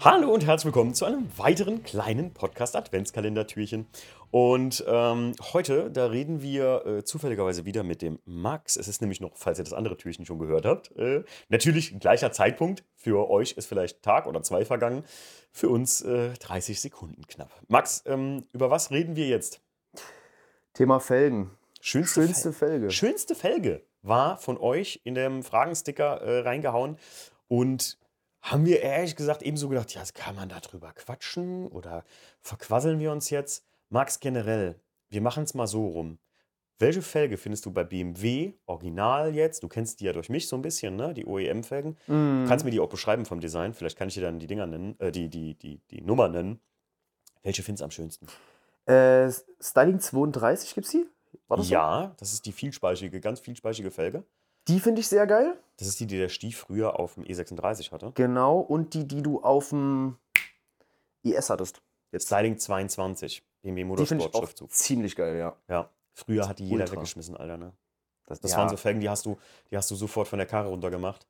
Hallo und herzlich willkommen zu einem weiteren kleinen Podcast-Adventskalender-Türchen. Und ähm, heute, da reden wir äh, zufälligerweise wieder mit dem Max. Es ist nämlich noch, falls ihr das andere Türchen schon gehört habt, äh, natürlich gleicher Zeitpunkt. Für euch ist vielleicht Tag oder zwei vergangen. Für uns äh, 30 Sekunden knapp. Max, ähm, über was reden wir jetzt? Thema Felgen. Schönste, Schönste Felge. Schönste Felge war von euch in dem Fragensticker äh, reingehauen. Und haben wir ehrlich gesagt ebenso gedacht, ja, kann man da drüber quatschen oder verquasseln wir uns jetzt? Max generell, wir machen es mal so rum. Welche Felge findest du bei BMW original jetzt? Du kennst die ja durch mich so ein bisschen, ne? Die OEM-Felgen. Mhm. Kannst mir die auch beschreiben vom Design. Vielleicht kann ich dir dann die Dinger nennen, äh, die, die, die, die Nummer nennen. Welche findest du am schönsten? Äh, Styling 32 gibt's die? War das so? Ja, das ist die vielspeichige, ganz vielspeichige Felge. Die finde ich sehr geil. Das ist die, die der Stief früher auf dem E36 hatte. Genau. Und die, die du auf dem IS hattest. Jetzt Styling 22, BMW Die ich auch Motorsport-Schriftzug. ziemlich geil, ja. Ja, früher hat die jeder Ultra. weggeschmissen, Alter, ne? Das, das Ja. waren so Felgen, die hast, du, die hast du sofort von der Karre runtergemacht.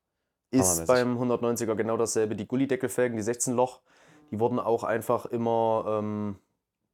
Ist beim 190er genau dasselbe. Die Gullideckelfelgen, die 16 Loch, die wurden auch einfach immer, ähm,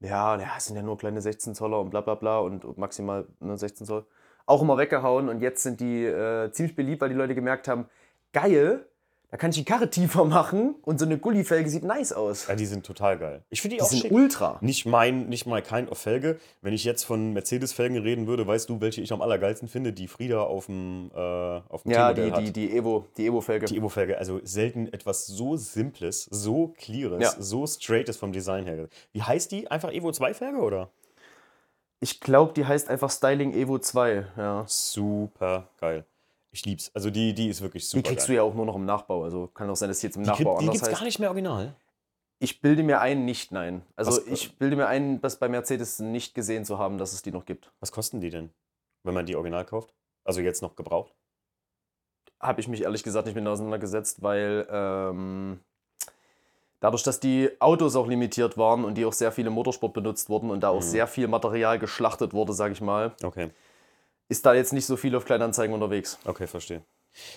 ja, ja, es sind ja nur kleine 16 Zoller und bla bla bla und maximal ne, 16 Zoll, auch immer weggehauen. Und jetzt sind die äh, ziemlich beliebt, weil die Leute gemerkt haben, geil, da kann ich die Karre tiefer machen und so eine Gullifelge sieht nice aus. Ja, die sind total geil. Ich finde die, Die auch sind schick. ultra. Nicht mein, nicht mal kind of Felge. Wenn ich jetzt von Mercedes-Felgen reden würde, weißt du, welche ich am allergeilsten finde? Die Frieda auf dem, äh, auf dem Ja, die, die, die Evo, die Evo-Felge. Die Evo-Felge, also selten etwas so Simples, so Cleares, Ja. so Straightes vom Design her. Wie heißt die? Einfach Evo 2-Felge oder? Ich glaube, die heißt einfach Styling Evo 2. Ja. Super geil. Ich lieb's. Also die, die ist wirklich Die super kriegst geil. du ja auch nur noch im Nachbau. Also kann auch sein, dass die jetzt im Die, Nachbau gibt- die anders gibt's heißt. gar nicht mehr original. Ich bilde mir ein, nicht nein. Also Was- ich bilde mir ein, das bei Mercedes nicht gesehen zu haben, dass es die noch gibt. Was kosten die denn, wenn man die original kauft? Also jetzt noch gebraucht? Habe ich mich ehrlich gesagt nicht mit auseinandergesetzt, weil ähm, dadurch, dass die Autos auch limitiert waren und die auch sehr viel im Motorsport benutzt wurden und da auch Mhm. sehr viel Material geschlachtet wurde, sage ich mal, Okay, ist da jetzt nicht so viel auf Kleinanzeigen unterwegs. okay, verstehe.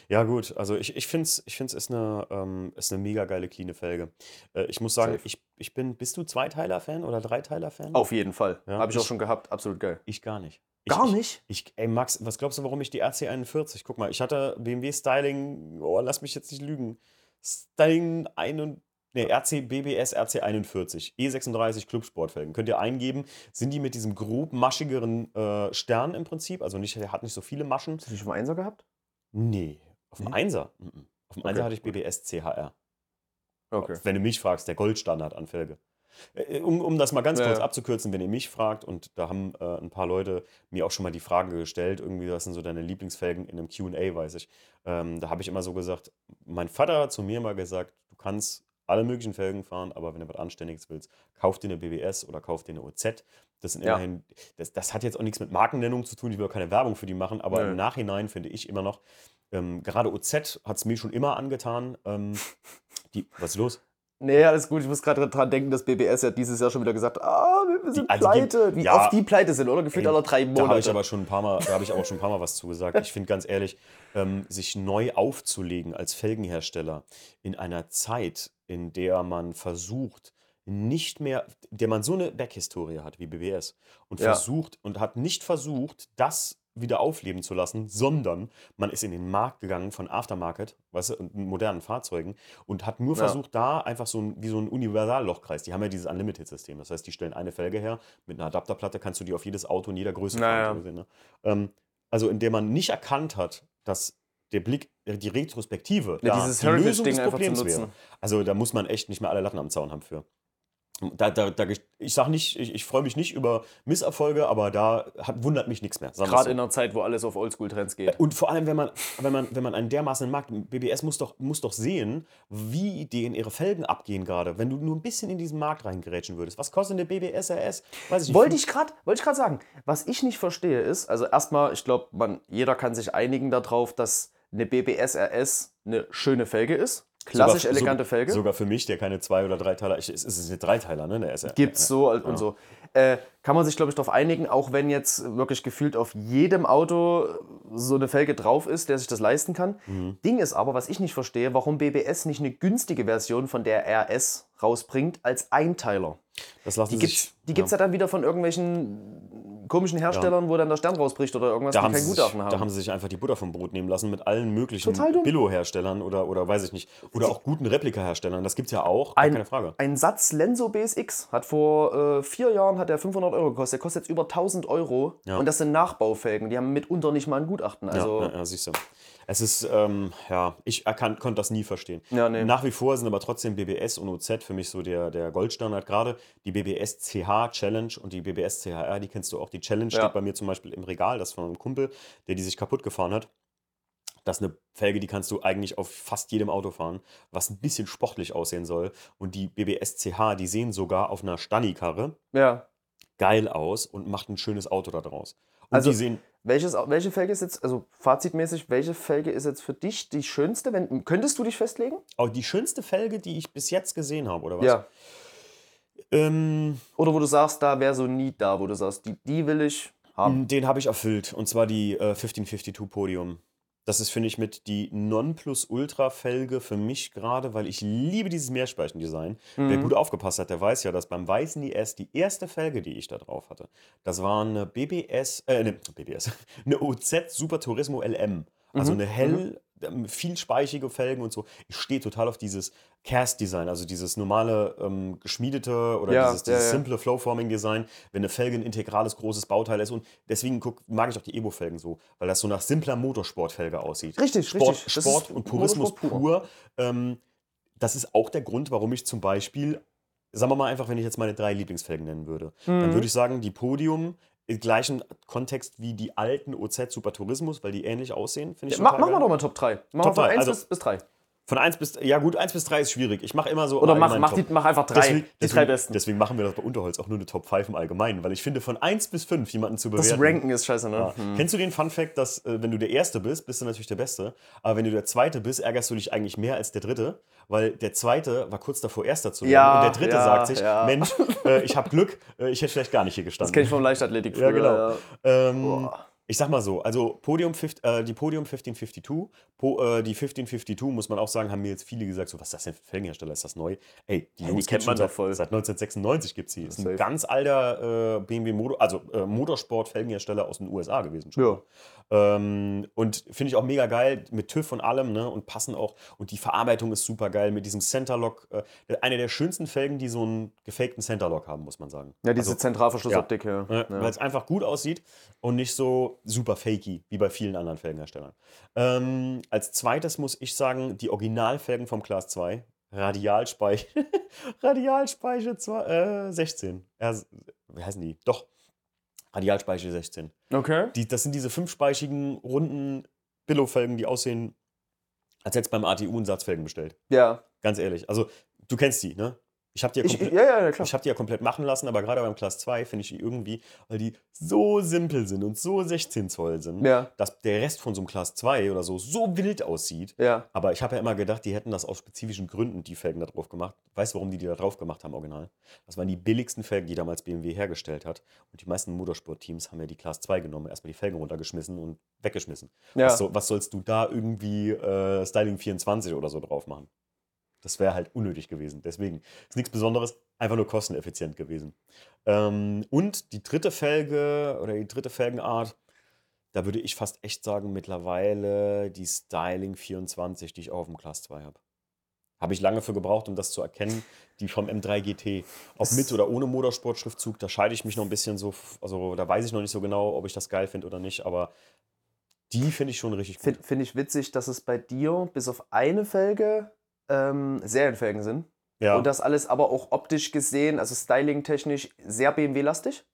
Ja gut, also ich, ich finde es ich find's ist, eine, ähm, ist eine mega geile, cleane Felge. Äh, ich muss sagen, Safe. ich, ich bin, bist du Zweiteiler-Fan oder Dreiteiler-Fan? Auf jeden Fall. Ja, Habe ich auch ich- schon gehabt. Absolut geil. Ich gar nicht. Ich, Gar ich, nicht? Ich, ey Max, was glaubst du, warum ich die RC41? Guck mal, ich hatte BMW Styling, oh, lass mich jetzt nicht lügen. Styling 1, nee, RC BBS RC41, E36 Clubsportfelgen. Könnt ihr eingeben, sind die mit diesem grob maschigeren äh, Stern im Prinzip, also nicht, hat nicht so viele Maschen. Hast du die schon mal Einser gehabt? Nee, auf dem Nee? Einser. mhm. Auf dem Okay, Einser hatte ich. BBS CHR. Okay. Wenn du mich fragst, der Goldstandard an Felge. Um, um das mal ganz kurz ja. abzukürzen, wenn ihr mich fragt, und da haben äh, ein paar Leute mir auch schon mal die Frage gestellt, irgendwie, was sind so deine Lieblingsfelgen in einem QA, weiß ich. Ähm, da habe ich immer so gesagt, mein Vater hat zu mir mal gesagt, du kannst alle möglichen Felgen fahren, aber wenn du was Anständiges willst, kauf dir eine BBS oder kauf dir eine OZ. Das sind Ja. immerhin, das, das hat jetzt auch nichts mit Markennennung zu tun, ich will auch keine Werbung für die machen, aber Nö. im Nachhinein finde ich immer noch, ähm, gerade OZ hat es mir schon immer angetan. Ähm, die, was ist los? Nee, alles gut. Ich muss gerade dran denken, dass BBS ja dieses Jahr schon wieder gesagt hat, ah, wir sind also die- pleite. Wie ja. oft die pleite sind, oder? Gefühlt Ey, alle drei Da habe ich Monate. aber schon ein paar Mal, da habe ich aber schon ein paar Mal was zugesagt. Ich finde ganz ehrlich, ähm, sich neu aufzulegen als Felgenhersteller in einer Zeit, in der man versucht, nicht mehr, der man so eine Backhistorie hat wie BBS und Ja. versucht und hat nicht versucht, das wieder aufleben zu lassen, sondern man ist in den Markt gegangen von Aftermarket, weißt du, modernen Fahrzeugen und hat nur Ja. versucht, da einfach so ein, wie so ein Universallochkreis. Die haben ja dieses Unlimited-System. Das heißt, die stellen eine Felge her, mit einer Adapterplatte kannst du die auf jedes Auto in jeder Größe Naja. gesehen, ne? ähm, also, in der man nicht erkannt hat, dass der Blick, äh, die Retrospektive, Ja, da dieses die Lösung des Problems wäre. Also, da muss man echt nicht mehr alle Latten am Zaun haben für. Da, da, da, ich sage nicht, ich, ich freue mich nicht über Misserfolge, aber da hat, wundert mich nichts mehr. Gerade so. in einer Zeit, wo alles auf Oldschool-Trends geht. Und vor allem, wenn man, wenn man, wenn man einen dermaßen Markt, BBS muss doch, muss doch sehen, wie denen ihre Felgen abgehen gerade. Wenn du nur ein bisschen in diesen Markt reingerätschen würdest. Was kostet eine BBS RS? Weiß ich nicht. Wollte ich gerade wollte ich sagen. Was ich nicht verstehe ist, also erstmal, ich glaube, jeder kann sich einigen darauf, dass eine BBS RS eine schöne Felge ist. Klassisch Sogar- elegante so- Felge. Sogar für mich, der keine Zwei- oder Dreiteiler, ich, es ist eine Dreiteiler, ne? Der ist ja- Gibt's so und so. Äh, kann man sich, glaube ich, darauf einigen, auch wenn jetzt wirklich gefühlt auf jedem Auto so eine Felge drauf ist, der sich das leisten kann. Mhm. Ding ist aber, was ich nicht verstehe, warum BBS nicht eine günstige Version von der RS rausbringt als Einteiler. Das lassen Die sich. die gibt's ja. dann wieder von irgendwelchen komischen Herstellern, wo dann der Stern rausbricht oder irgendwas, da die kein sie sich, Gutachten haben. da haben sie sich einfach die Butter vom Brot nehmen lassen mit allen möglichen. Billo-Herstellern oder, oder weiß ich nicht. Oder auch guten Replika-Herstellern. Das gibt es ja auch, Ein- keine Frage. Ein Satz Lenso BSX hat vor äh, vier Jahren hat der 500 Euro gekostet. Der kostet jetzt über 1000 Euro. Ja. Und das sind Nachbaufelgen. Die haben mitunter nicht mal ein Gutachten. Also, ja, ja, ja, siehst du. Es ist, ähm, ja, ich erkan- konnte das nie verstehen. Ja, nee. Nach wie vor sind aber trotzdem BBS und OZ für mich so der, der Goldstandard. Gerade die BBS CH Challenge und die BBS CHR, die kennst du auch. Die Challenge Ja. steht bei mir zum Beispiel im Regal, das von einem Kumpel, der die sich kaputt gefahren hat. Das ist eine Felge, die kannst du eigentlich auf fast jedem Auto fahren, was ein bisschen sportlich aussehen soll. Und die BBS CH, die sehen sogar auf einer Stani-Karre ja. geil aus und macht ein schönes Auto da draus. Und Also- die sehen, Welches, welche Felge ist jetzt, also fazitmäßig, welche Felge ist jetzt für dich die schönste? Wenn, könntest du dich festlegen? auch die schönste Felge, die ich bis jetzt gesehen habe, oder was? Ja. Ähm, Oder wo du sagst, da wäre so ein Need da, wo du sagst, die, die will ich haben. den habe ich erfüllt. Und zwar die äh, 1552 Podium. Das ist, finde ich, mit die Nonplusultra-Felge für mich gerade, weil ich liebe dieses Mehrspeichen-Design. Wer gut aufgepasst hat, der weiß ja, dass beim weißen IS die erste Felge, die ich da drauf hatte, das war eine BBS, äh, ne, BBS, eine OZ Super Turismo LM. Also eine hell, ähm, vielspeichige Felgen und so. Ich stehe total auf dieses Cast-Design, also dieses normale ähm, geschmiedete oder Ja, dieses, ja, dieses ja. simple Flowforming-Design, wenn eine Felge ein integrales großes Bauteil ist. Und deswegen guck, mag ich auch die Evo-Felgen so, weil das so nach simpler Motorsportfelge aussieht. Richtig, Sport, richtig. Sport und Purismus Motorsport pur. pur. Ähm, das ist auch der Grund, warum ich zum Beispiel, sagen wir mal einfach, wenn ich jetzt meine drei Lieblingsfelgen nennen würde, Mhm. dann würde ich sagen, die Podium im gleichen Kontext wie die alten OZ Super Tourismus, weil die ähnlich aussehen, finde ich Mach, total mach mal geil. doch mal Top 3. Mach Top mal von drei, 1 also- bis, bis 3. Von 1 bis, ja gut, 1 bis 3 ist schwierig. Ich mache immer so Oder mach, mach, die, mach einfach 3. Deswegen, die deswegen, drei besten. Deswegen machen wir das bei Unterholz auch nur eine Top 5 im Allgemeinen, weil ich finde, von 1 bis 5 jemanden zu das bewerten. Ranken ist scheiße, ne? Ja. Kennst du den Fun Fact, dass äh, wenn du der Erste bist, bist du natürlich der Beste, aber wenn du der Zweite bist, ärgerst du dich eigentlich mehr als der Dritte, weil der Zweite war kurz davor, Erster zu werden Ja, und der Dritte ja, sagt sich. Mensch, äh, ich habe Glück, äh, ich hätte vielleicht gar nicht hier Das gestanden. kenne ich vom Leichtathletik Ja, früher, genau. ja. Ähm, Boah. Ich sag mal so, also Podium, 50, äh, die Podium 1552, po, äh, die 1552, muss man auch sagen, haben mir jetzt viele gesagt, so, was ist das denn für ein Felgenhersteller, ist das neu? Ey, die die Jungs kennt man doch voll. Seit 1996 gibt es sie. Ist ein Safe. ganz alter äh, BMW Motor, also äh, Motorsport-Felgenhersteller aus den USA gewesen schon. Ja. Ähm, und finde ich auch mega geil mit TÜV und allem, ne? Und passen auch. Und die Verarbeitung ist super geil mit diesem Centerlock. Äh, eine der schönsten Felgen, die so einen gefakten Centerlock haben, muss man sagen. Ja, diese Also, Zentralverschlussoptik, ja. äh, ja. Weil es einfach gut aussieht und nicht so super fakey wie bei vielen anderen Felgenherstellern. Ähm, als zweites muss ich sagen, die Originalfelgen vom Class 2. Radialspeiche. Radialspeiche äh, 16. Ja, wie heißen die? Doch. Radialspeiche 16. Okay. Die, das sind diese fünfspeichigen, runden Billo-Felgen, die aussehen, als hättest du beim ATU einen Satz Felgen bestellt. Ja. Ganz ehrlich. Also, du kennst die, ne? Ich habe die ja komplett. ja, ja, ja, klar. Ich habe die ja komplett machen lassen, aber gerade beim Class 2 finde ich die irgendwie, weil die so simpel sind und so 16 Zoll sind, Ja. dass der Rest von so einem Class 2 oder so so wild aussieht. Ja. Aber ich habe ja immer gedacht, die hätten das aus spezifischen Gründen, die Felgen da drauf gemacht. Weißt du, warum die die da drauf gemacht haben, original? Das waren die billigsten Felgen, die damals BMW hergestellt hat. Und die meisten Motorsportteams haben ja die Class 2 genommen, erstmal die Felgen runtergeschmissen und weggeschmissen. Ja. Was, so, was sollst du da irgendwie äh, Styling 24 oder so drauf machen? Das wäre halt unnötig gewesen. Deswegen ist nichts Besonderes, einfach nur kosteneffizient gewesen. Ähm, und die dritte Felge oder die dritte Felgenart, da würde ich fast echt sagen, mittlerweile die Styling 24, die ich auch auf dem Class 2 habe. Habe ich lange für gebraucht, um das zu erkennen. Die vom M3 GT. Ob mit oder ohne Motorsport-Schriftzug, da scheide ich mich noch ein bisschen so. Also da weiß ich noch nicht so genau, ob ich das geil finde oder nicht. Aber die finde ich schon richtig gut. Finde find ich witzig, dass es bei dir bis auf eine Felge ähm, Serienfelgen sind. Ja. Und das alles aber auch optisch gesehen, also styling-technisch, sehr BMW-lastig.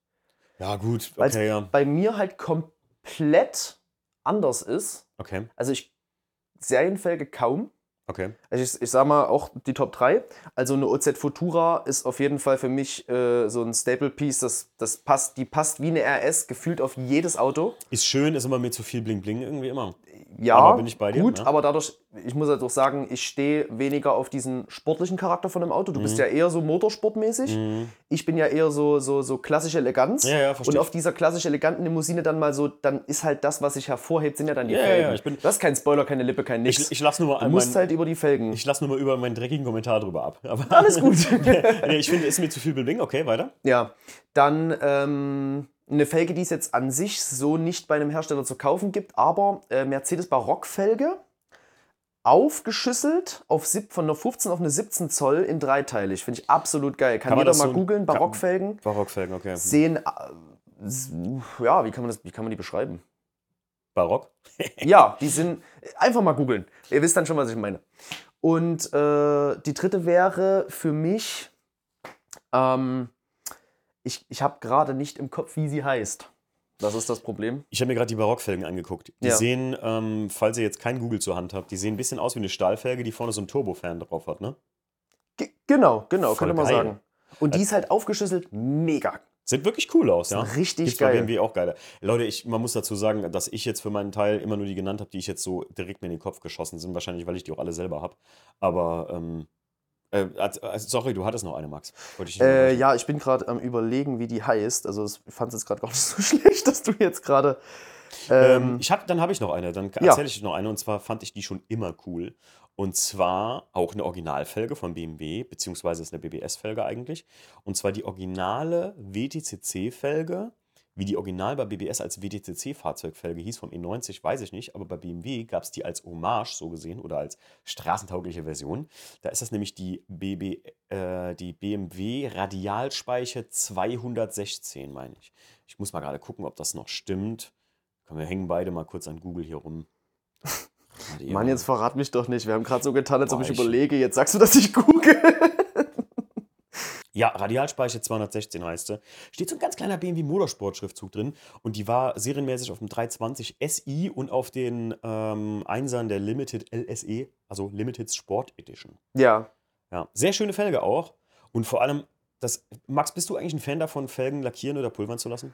ja, gut. Weil's Okay, ja. bei mir halt komplett anders ist. Okay, Also ich Serienfelge kaum. okay. Also ich, ich sag mal auch die Top 3. Also eine OZ Futura ist auf jeden Fall für mich äh, so ein Staple-Piece, das, das passt, die passt wie eine RS gefühlt auf jedes Auto. Ist schön, ist immer mir zu viel Bling Bling irgendwie immer. Ja, Aber bin ich bei dir, gut, ja. aber dadurch, ich muss halt auch sagen, ich stehe weniger auf diesen sportlichen Charakter von einem Auto. Du Mhm. bist ja eher so motorsportmäßig. Ich bin ja eher so, so, so klassische Eleganz. Ja, ja, versteh Und auf dieser klassisch eleganten Limousine dann mal so, dann ist halt das, was sich hervorhebt, sind ja dann die Ja, Felgen. ja, ich bin- das ist kein Spoiler, keine Lippe, kein Nix. Ich, ich lasse nur mal du musst mein, halt über die Felgen. ich lass nur mal über meinen dreckigen Kommentar drüber ab. Aber Alles gut. nee, ich finde, ist mir zu viel Bling. Okay, weiter. Ja, dann ähm, eine Felge, die es jetzt an sich so nicht bei einem Hersteller zu kaufen gibt, aber äh, Mercedes Barockfelge, aufgeschüsselt auf sieb, von einer 15 auf eine 17 Zoll in dreiteilig. Finde ich absolut geil. Kann, Kann jeder mal so- googeln, Barockfelgen. Barockfelgen, okay. Sehen, äh, ja, wie kann man, das, wie kann man die beschreiben? Barock? Ja, die sind. Einfach mal googeln. Ihr wisst dann schon, was ich meine. Und äh, die dritte wäre für mich. Ähm, ich ich habe gerade nicht im Kopf, wie sie heißt. Das ist das Problem. Ich habe mir gerade die Barockfelgen angeguckt. Die Ja. sehen, ähm, falls ihr jetzt kein Google zur Hand habt, die sehen ein bisschen aus wie eine Stahlfelge, die vorne so einen Turbofan drauf hat, ne? Ge genau, genau, Voll könnte man geil. sagen. Und die ist halt aufgeschüsselt, mega. Sieht wirklich cool aus, ja. richtig Gibt's bei geil. BMW auch geile. Leute, ich, man muss dazu sagen, dass ich jetzt für meinen Teil immer nur die genannt habe, die ich jetzt so direkt mir in den Kopf geschossen sind. Wahrscheinlich, weil ich die auch alle selber habe. Aber, ähm, äh, als- als- sorry, du hattest noch eine, Max. Ich Äh, ja, ich bin gerade am überlegen, wie die heißt. Also ich fand es jetzt gerade gar nicht so schlecht, dass du jetzt gerade. Ähm, Ähm, ich hab, dann habe ich noch eine, dann Ja. erzähle ich noch eine und zwar fand ich die schon immer cool. Und zwar auch eine Originalfelge von BMW, beziehungsweise ist eine BBS-Felge eigentlich. Und zwar die originale WTCC-Felge, wie die original bei BBS als WTCC-Fahrzeugfelge hieß, vom E90, weiß ich nicht, aber bei BMW gab es die als Hommage, so gesehen, oder als straßentaugliche Version. Da ist das nämlich die, BB, äh, die BMW Radialspeiche 216, meine ich. Ich muss mal gerade gucken, ob das noch stimmt. Komm, wir hängen beide mal kurz an Google hier rum. Mann, jetzt verrat mich doch nicht. Wir haben gerade so getan, als ob ich ich- überlege. Jetzt sagst du, dass ich google. Ja, Radialspeicher 216 heißt sie. Steht so ein ganz kleiner BMW Motorsport-Schriftzug drin und die war serienmäßig auf dem 320 SI und auf den ähm, Einsern der Limited LSE, also Limited Sport Edition. ja. Ja, sehr schöne Felge auch und vor allem, das, Max, bist du eigentlich ein Fan davon, Felgen lackieren oder pulvern zu lassen?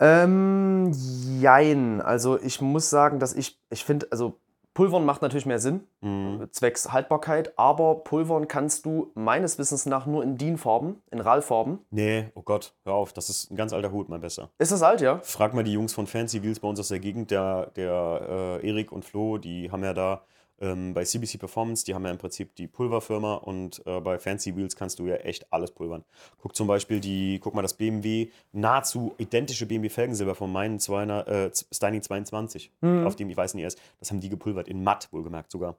Ähm, jein. Also ich muss sagen, dass ich, ich finde, also Pulvern macht natürlich mehr Sinn, Mhm. zwecks Haltbarkeit, aber Pulvern kannst du meines Wissens nach nur in DIN-Farben, in RAL-Farben. Nee, oh Gott, hör auf, das ist ein ganz alter Hut, mein Besser. Ist das alt, ja? Frag mal die Jungs von Fancy Wheels bei uns aus der Gegend, der, der äh, Erik und Flo, die haben ja da ähm, bei CBC Performance, die haben ja im Prinzip die Pulverfirma und äh, bei Fancy Wheels kannst du ja echt alles pulvern. Guck zum Beispiel die, guck mal das BMW, nahezu identische BMW Felgensilber von meinen 200, äh, Styling 22, auf dem ich weiß nicht erst, das haben die gepulvert, in matt wohlgemerkt sogar.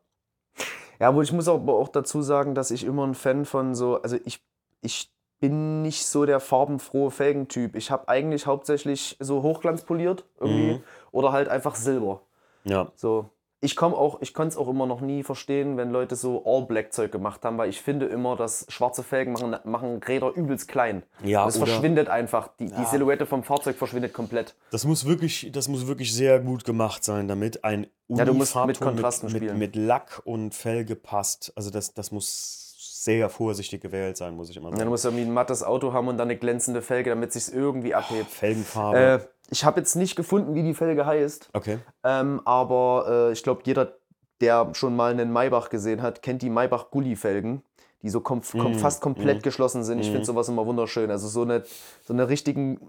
Ja, aber ich muss aber auch dazu sagen, dass ich immer ein Fan von so, also ich, ich bin nicht so der farbenfrohe Felgentyp. Ich habe eigentlich hauptsächlich so hochglanzpoliert irgendwie Mhm. oder halt einfach Silber. Ja, So. Ich komme auch, ich konnte es auch immer noch nie verstehen, wenn Leute so All-Black-Zeug gemacht haben, weil ich finde immer, dass schwarze Felgen machen, machen Räder übelst klein. Ja, es verschwindet einfach. Die, die Ja. Silhouette vom Fahrzeug verschwindet komplett. Das muss wirklich, das muss wirklich sehr gut gemacht sein, damit ein Ja, du musst mit Kontrasten mit, spielen. mit, mit Lack und Felge passt. Also das, das muss sehr vorsichtig gewählt sein, muss ich immer sagen. musst du irgendwie ein mattes Auto haben und dann eine glänzende Felge, damit es sich irgendwie abhebt. Felgenfarbe. Äh, ich habe jetzt nicht gefunden, wie die Felge heißt. okay. Ähm, aber äh, ich glaube, jeder, der schon mal einen Maybach gesehen hat, kennt die Maybach Gully-Felgen, die so kom kom Mm, fast komplett mm, geschlossen sind. Ich mm. finde sowas immer wunderschön. Also so eine, so eine richtigen,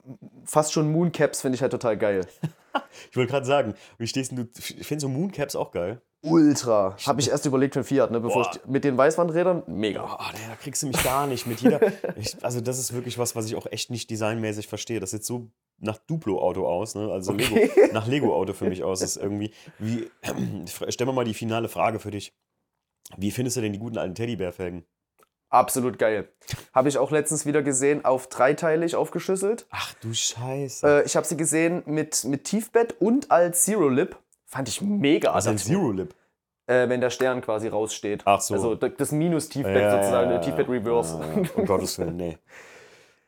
fast schon Mooncaps finde ich halt total geil. Ich wollte gerade sagen, wie stehst denn du? Ich finde so Mooncaps auch geil. Ultra. Habe ich erst überlegt für Fiat, ne? Bevor ich, mit den Weißwandrädern, mega. Oh, da kriegst du mich gar nicht mit jeder. Ich, also, das ist wirklich was, was ich auch echt nicht designmäßig verstehe. Das sieht so nach Duplo-Auto aus, ne? Also Okay. Lego, nach Lego-Auto für mich aus. Das ist irgendwie, wie, stell mir mal die finale Frage für dich. Wie findest du denn die guten alten Teddybär-Felgen? Absolut geil. Habe ich auch letztens wieder gesehen, auf dreiteilig aufgeschüsselt. Ach du Scheiße. Äh, ich habe sie gesehen mit, mit Tiefbett und als Zero Lip. Fand ich mega. Was ist ein attraktiv. Zero Lip? Äh, wenn der Stern quasi raussteht. Ach so. Also das Minus-Tiefbett sozusagen, der Tiefbett Reverse. Ja, ja. Um Gottes Willen, nee.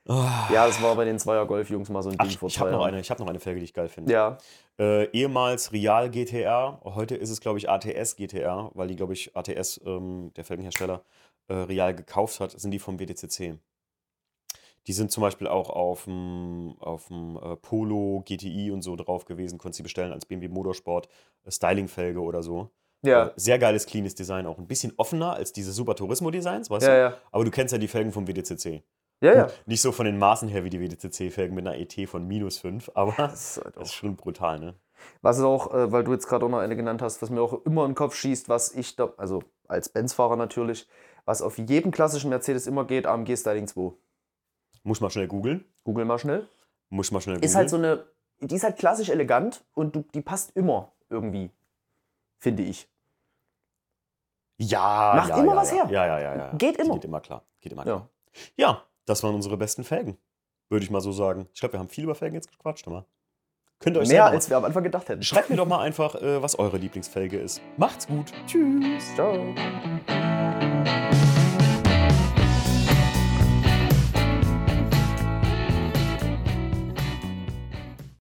Ja, das war bei den Zweier Golf-Jungs mal so ein Ach, Ding vor ich zwei habe noch, eine, ich hab noch eine Felge, die ich geil finde. Ja, Äh, ehemals Real GTR, heute ist es, glaube ich, ATS GTR, weil die, glaube ich, ATS, ähm, der Felgenhersteller, äh, Real gekauft hat, sind die vom WTCC. Die sind zum Beispiel auch auf dem, auf dem äh, Polo, GTI und so drauf gewesen. Konntest du bestellen als BMW Motorsport, äh, Stylingfelge oder so. Ja. Äh, sehr geiles, cleanes Design, auch ein bisschen offener als diese Super Turismo-Designs, weißt Ja, du? ja. Aber du kennst ja die Felgen vom WDCC. Ja, ja. Nicht so von den Maßen her wie die WDCC-Felgen mit einer ET von minus 5, aber Das ist halt das auch ist schon brutal, ne? Was auch, äh, weil du jetzt gerade auch noch eine genannt hast, was mir auch immer in den Kopf schießt, was ich da, also als Benz-Fahrer natürlich, was auf jedem klassischen Mercedes immer geht, AMG Styling 2. Muss mal schnell googeln. Google mal schnell. Muss mal schnell googeln. Ist halt so eine, die ist halt klassisch elegant und du, die passt immer irgendwie, finde ich. Ja, Macht ja, immer ja, was ja. her. Ja, ja, ja, ja. Geht immer. Geht immer klar. Geht immer klar. Ja. Das waren unsere besten Felgen. Würde ich mal so sagen. Ich glaube, wir haben viel über Felgen jetzt gequatscht, aber. Könnt ihr euch Mehr als wir am Anfang gedacht hätten. Schreibt mir doch mal einfach, äh, was eure Lieblingsfelge ist. Macht's gut. Tschüss. Ciao.